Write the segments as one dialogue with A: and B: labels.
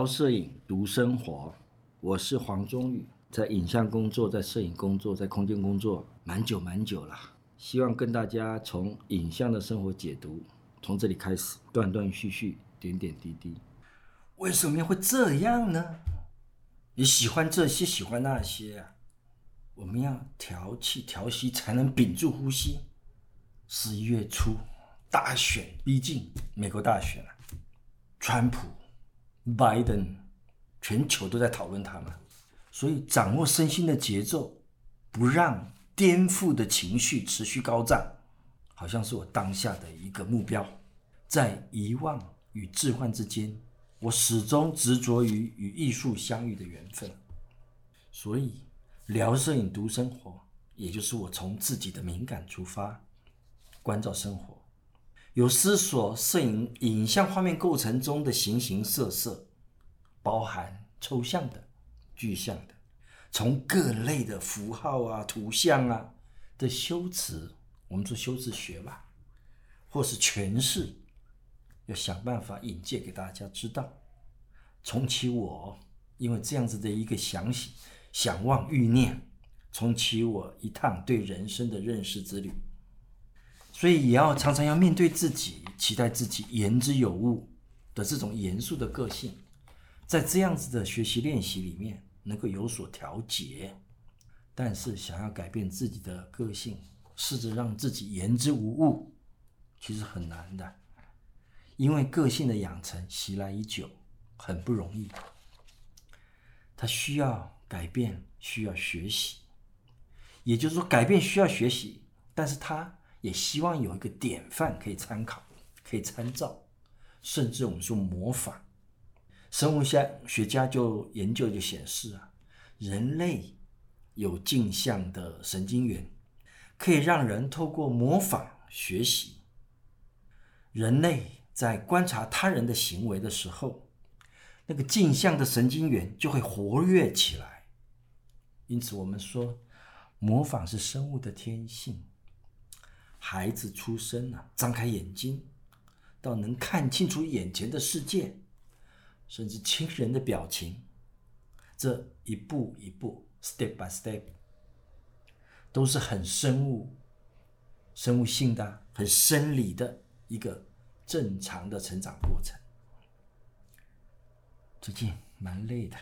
A: 聊摄影，读生活。我是黄忠宇，在影像工作，在摄影工作，在空间工作，蛮久蛮久了。希望跟大家从影像的生活解读，从这里开始，断断续续，点点滴滴。为什么会这样呢？你喜欢这些，喜欢那些啊？我们要调气调息，才能屏住呼吸。十一月初，大选逼近，美国大选了，川普。拜登，全球都在讨论他们，所以掌握身心的节奏，不让颠覆的情绪持续高涨，好像是我当下的一个目标。在遗忘与置换之间，我始终执着于与艺术相遇的缘分。所以，聊摄影读生活，也就是我从自己的敏感出发，关照生活。有思索摄影影像画面构成中的形形色色，包含抽象的、具象的，从各类的符号啊、图像啊的修辞，我们做修辞学吧，或是诠释，要想办法引介给大家知道。重启我，因为这样子的一个想想望欲念，重启我一趟对人生的认识之旅。所以也要常常要面对自己，期待自己言之有物的这种严肃的个性，在这样子的学习练习里面能够有所调节。但是想要改变自己的个性，试着让自己言之无物，其实很难的，因为个性的养成习来已久，很不容易。他需要改变，需要学习，也就是说改变需要学习，但是他。也希望有一个典范可以参考，可以参照，甚至我们说模仿。生物学学家就研究就显示啊，人类有镜像的神经元，可以让人透过模仿学习。人类在观察他人的行为的时候，那个镜像的神经元就会活跃起来。因此，我们说模仿是生物的天性。孩子出生了，张开眼睛，到能看清楚眼前的世界，甚至亲人的表情，这一步一步，step by step，都是很生物、生物性的、很生理的一个正常的成长过程。最近蛮累的，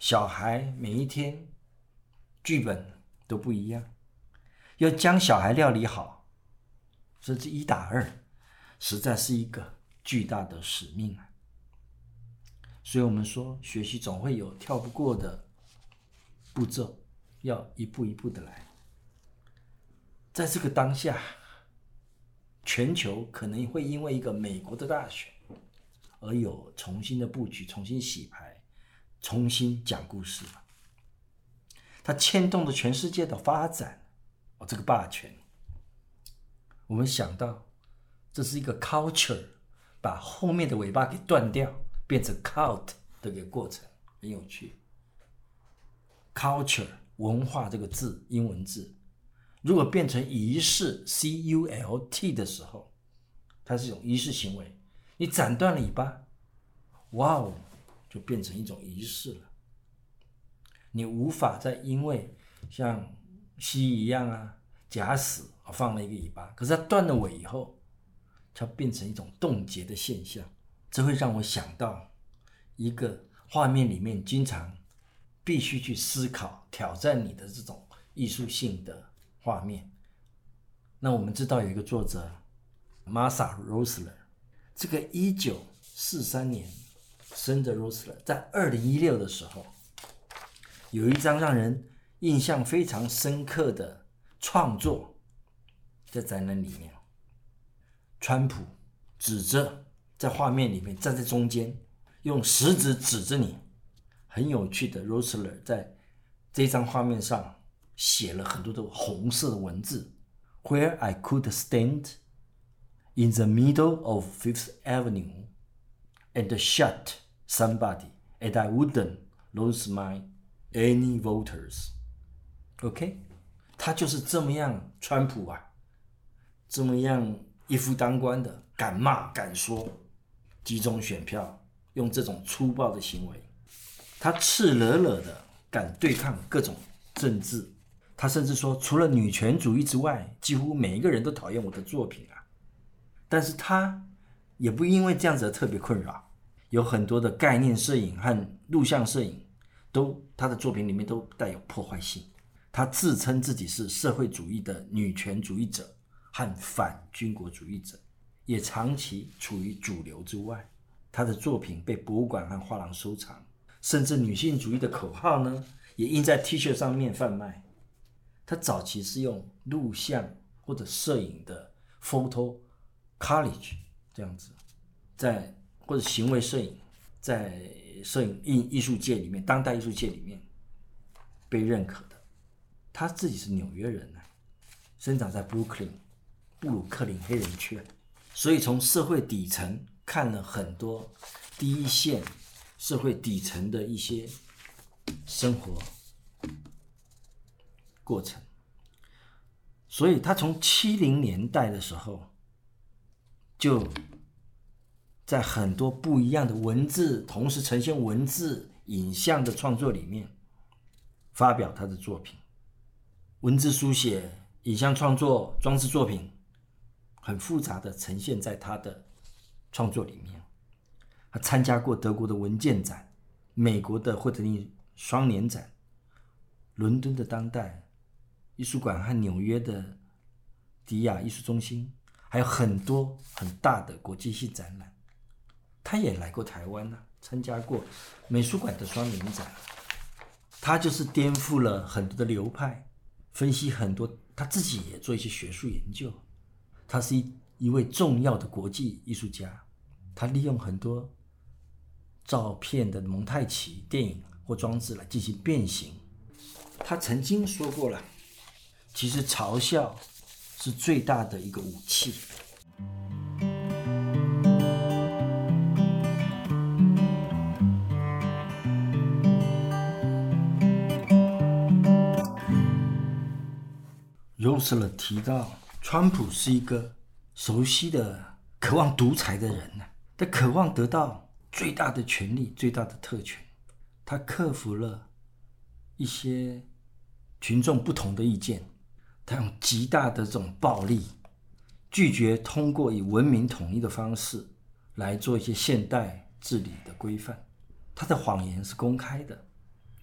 A: 小孩每一天剧本都不一样。要将小孩料理好，甚至一打二，实在是一个巨大的使命啊！所以我们说，学习总会有跳不过的步骤，要一步一步的来。在这个当下，全球可能会因为一个美国的大选，而有重新的布局、重新洗牌、重新讲故事。它牵动着全世界的发展。哦，这个霸权，我们想到这是一个 culture，把后面的尾巴给断掉，变成 cult 的一个过程，很有趣。culture 文化这个字，英文字，如果变成仪式 c u l t 的时候，它是一种仪式行为。你斩断了尾巴，哇哦，就变成一种仪式了。你无法再因为像。蜥蜴一样啊，假死啊，放了一个尾巴，可是它断了尾以后，它变成一种冻结的现象，这会让我想到一个画面里面经常必须去思考、挑战你的这种艺术性的画面。那我们知道有一个作者，Masa Rosler，这个一九四三年生的 Rosler，在二零一六的时候，有一张让人。印象非常深刻的创作，在展览里面，川普指着在画面里面站在中间，用食指指着你，很有趣的。Rosler 在这张画面上写了很多的红色的文字：Where I could stand in the middle of Fifth Avenue and shut somebody, and I wouldn't lose my any voters. OK，他就是这么样，川普啊，这么样一夫当关的，敢骂敢说，集中选票，用这种粗暴的行为，他赤裸裸的敢对抗各种政治。他甚至说，除了女权主义之外，几乎每一个人都讨厌我的作品啊。但是他也不因为这样子特别困扰，有很多的概念摄影和录像摄影，都他的作品里面都带有破坏性。他自称自己是社会主义的女权主义者和反军国主义者，也长期处于主流之外。他的作品被博物馆和画廊收藏，甚至女性主义的口号呢，也印在 T 恤上面贩卖。他早期是用录像或者摄影的 photo collage 这样子，在或者行为摄影，在摄影艺艺术界里面，当代艺术界里面被认可。他自己是纽约人呢，生长在 Brooklyn 布鲁克林黑人区，所以从社会底层看了很多第一线社会底层的一些生活。过程，所以他从七零年代的时候，就在很多不一样的文字，同时呈现文字、影像的创作里面，发表他的作品，文字书写、影像创作、装置作品，很复杂的呈现在他的创作里面。他参加过德国的文件展、美国的惠特尼双年展、伦敦的当代。艺术馆和纽约的迪亚艺术中心，还有很多很大的国际性展览。他也来过台湾呢，参加过美术馆的双年展。他就是颠覆了很多的流派，分析很多，他自己也做一些学术研究。他是一一位重要的国际艺术家。他利用很多照片的蒙太奇、电影或装置来进行变形。他曾经说过了。其实嘲笑是最大的一个武器。罗斯勒提到，川普是一个熟悉的、渴望独裁的人呢。他渴望得到最大的权利、最大的特权。他克服了一些群众不同的意见。他用极大的这种暴力，拒绝通过以文明统一的方式来做一些现代治理的规范。他的谎言是公开的，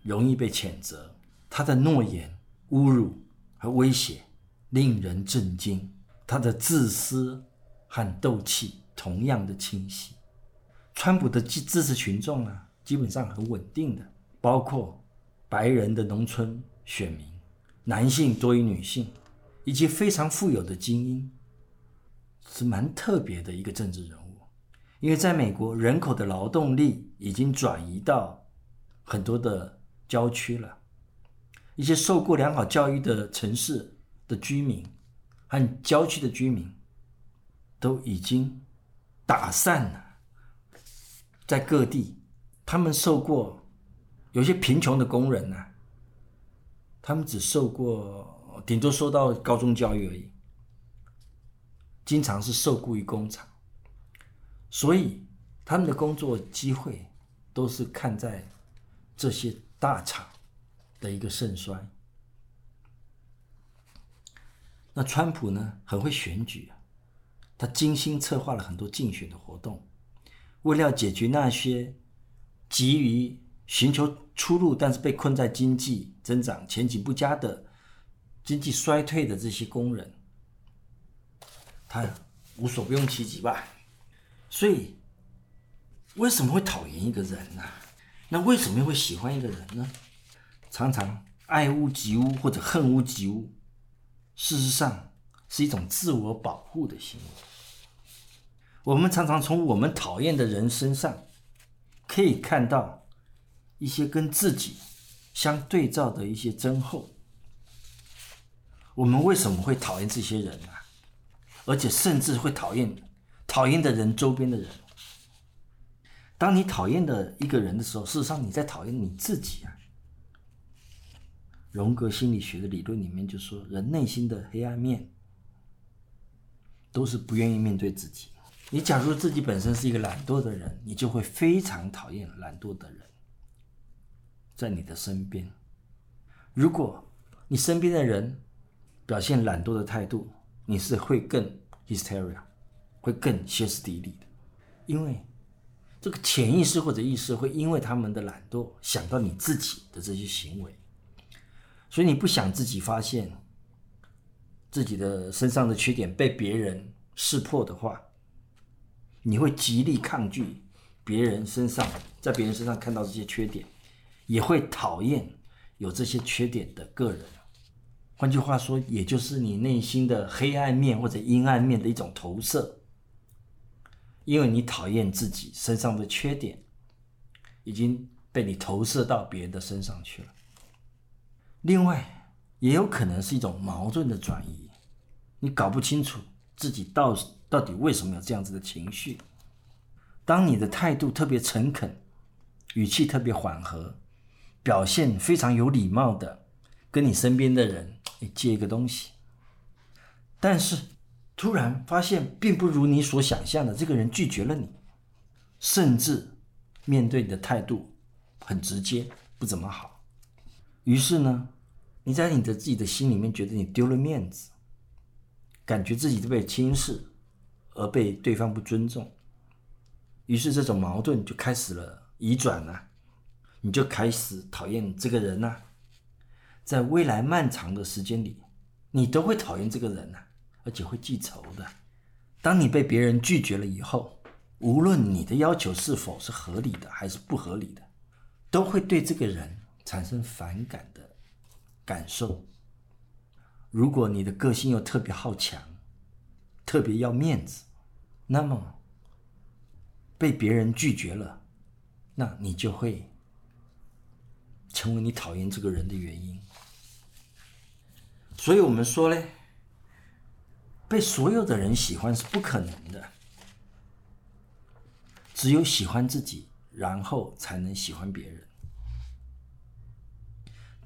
A: 容易被谴责。他的诺言、侮辱和威胁令人震惊。他的自私和斗气同样的清晰。川普的支持群众啊，基本上很稳定的，包括白人的农村选民。男性多于女性，以及非常富有的精英，是蛮特别的一个政治人物。因为在美国，人口的劳动力已经转移到很多的郊区了，一些受过良好教育的城市的居民和郊区的居民都已经打散了，在各地，他们受过有些贫穷的工人呢。他们只受过，顶多受到高中教育而已，经常是受雇于工厂，所以他们的工作机会都是看在这些大厂的一个盛衰。那川普呢，很会选举啊，他精心策划了很多竞选的活动，为了解决那些急于。寻求出路，但是被困在经济增长前景不佳的经济衰退的这些工人，他无所不用其极吧。所以，为什么会讨厌一个人呢？那为什么又会喜欢一个人呢？常常爱屋及乌或者恨屋及乌，事实上是一种自我保护的行为。我们常常从我们讨厌的人身上可以看到。一些跟自己相对照的一些真厚，我们为什么会讨厌这些人呢？而且甚至会讨厌讨厌的人周边的人。当你讨厌的一个人的时候，事实上你在讨厌你自己啊。荣格心理学的理论里面就说，人内心的黑暗面都是不愿意面对自己。你假如自己本身是一个懒惰的人，你就会非常讨厌懒惰的人在你的身边。如果你身边的人表现懒惰的态度，你是会更 hysteria，会更歇斯底里的，因为这个潜意识或者意识会因为他们的懒惰想到你自己的这些行为，所以你不想自己发现自己的身上的缺点被别人识破的话。你会极力抗拒别人身上，在别人身上看到这些缺点，也会讨厌有这些缺点的个人。换句话说，也就是你内心的黑暗面或者阴暗面的一种投射，因为你讨厌自己身上的缺点，已经被你投射到别人的身上去了。另外，也有可能是一种矛盾的转移，你搞不清楚自己到。到底为什么有这样子的情绪？当你的态度特别诚恳，语气特别缓和，表现非常有礼貌的跟你身边的人借一个东西，但是突然发现并不如你所想象的，这个人拒绝了你，甚至面对你的态度很直接，不怎么好。于是呢，你在你的自己的心里面觉得你丢了面子，感觉自己都被轻视。而被对方不尊重，于是这种矛盾就开始了移转了，你就开始讨厌这个人呐，在未来漫长的时间里，你都会讨厌这个人呐，而且会记仇的。当你被别人拒绝了以后，无论你的要求是否是合理的还是不合理的，都会对这个人产生反感的感受。如果你的个性又特别好强，特别要面子。那么被别人拒绝了，那你就会成为你讨厌这个人的原因。所以我们说呢，被所有的人喜欢是不可能的，只有喜欢自己，然后才能喜欢别人。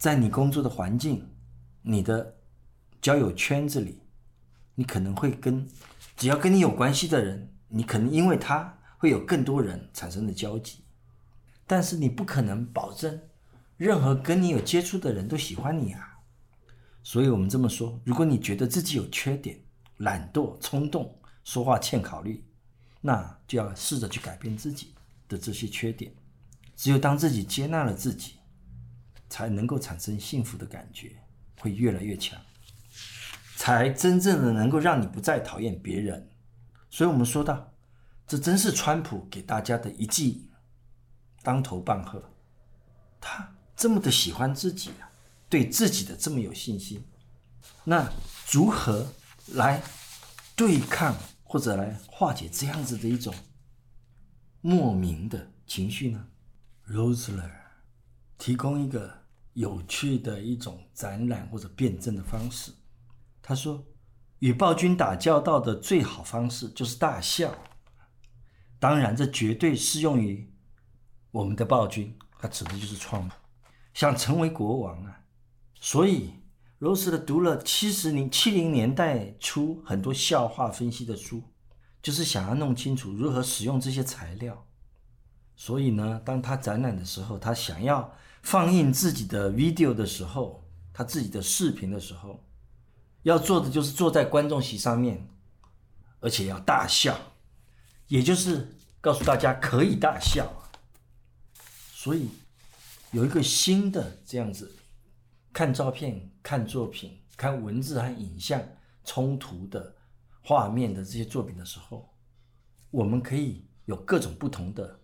A: 在你工作的环境、你的交友圈子里，你可能会跟。只要跟你有关系的人，你可能因为他会有更多人产生的交集，但是你不可能保证任何跟你有接触的人都喜欢你啊。所以我们这么说：如果你觉得自己有缺点，懒惰、冲动、说话欠考虑，那就要试着去改变自己的这些缺点。只有当自己接纳了自己，才能够产生幸福的感觉，会越来越强。才真正的能够让你不再讨厌别人，所以我们说到，这真是川普给大家的一记当头棒喝。他这么的喜欢自己啊，对自己的这么有信心，那如何来对抗或者来化解这样子的一种莫名的情绪呢？Rosler 提供一个有趣的一种展览或者辩证的方式。他说：“与暴君打交道的最好方式就是大笑。当然，这绝对适用于我们的暴君，他指的就是创想成为国王啊。所以，罗斯的读了七十年七零年代初很多笑话分析的书，就是想要弄清楚如何使用这些材料。所以呢，当他展览的时候，他想要放映自己的 video 的时候，他自己的视频的时候。”要做的就是坐在观众席上面，而且要大笑，也就是告诉大家可以大笑。所以有一个新的这样子，看照片、看作品、看文字和影像冲突的画面的这些作品的时候，我们可以有各种不同的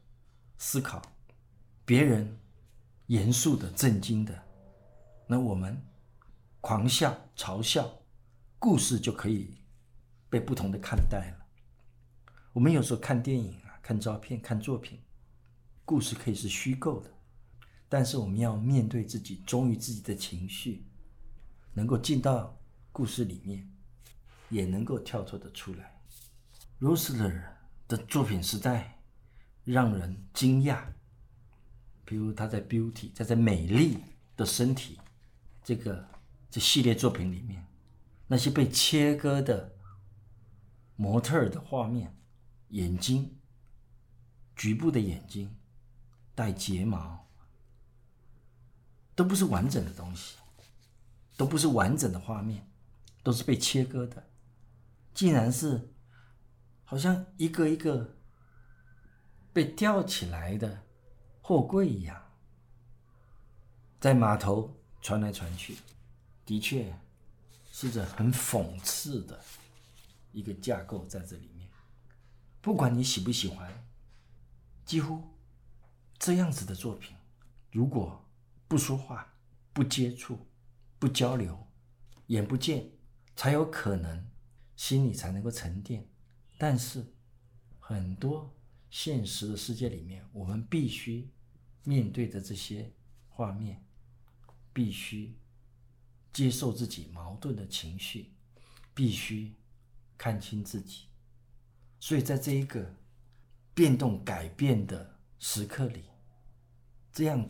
A: 思考。别人严肃的、震惊的，那我们狂笑、嘲笑。故事就可以被不同的看待了。我们有时候看电影啊，看照片、看作品，故事可以是虚构的，但是我们要面对自己，忠于自己的情绪，能够进到故事里面，也能够跳脱的出来。Rosler 的作品实在让人惊讶，比如他在《Beauty》在在《美丽的身体》这个这系列作品里面。那些被切割的模特的画面，眼睛，局部的眼睛，带睫毛，都不是完整的东西，都不是完整的画面，都是被切割的。竟然是好像一个一个被吊起来的货柜一样，在码头传来传去，的确是着很讽刺的一个架构在这里面。不管你喜不喜欢，几乎这样子的作品，如果不说话、不接触、不交流、眼不见，才有可能心里才能够沉淀。但是很多现实的世界里面，我们必须面对着这些画面，必须接受自己矛盾的情绪，必须看清自己。所以，在这一个变动改变的时刻里，这样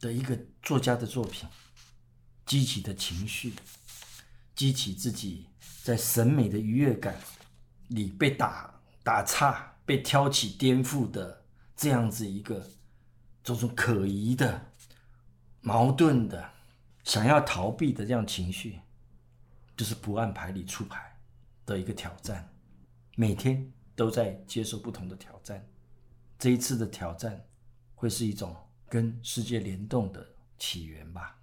A: 的一个作家的作品，激起的情绪，激起自己在审美的愉悦感里被打打岔、被挑起颠覆的这样子一个种种可疑的、矛盾的、想要逃避的这样情绪，就是不按牌理出牌的一个挑战。每天都在接受不同的挑战，这一次的挑战会是一种跟世界联动的起源吧。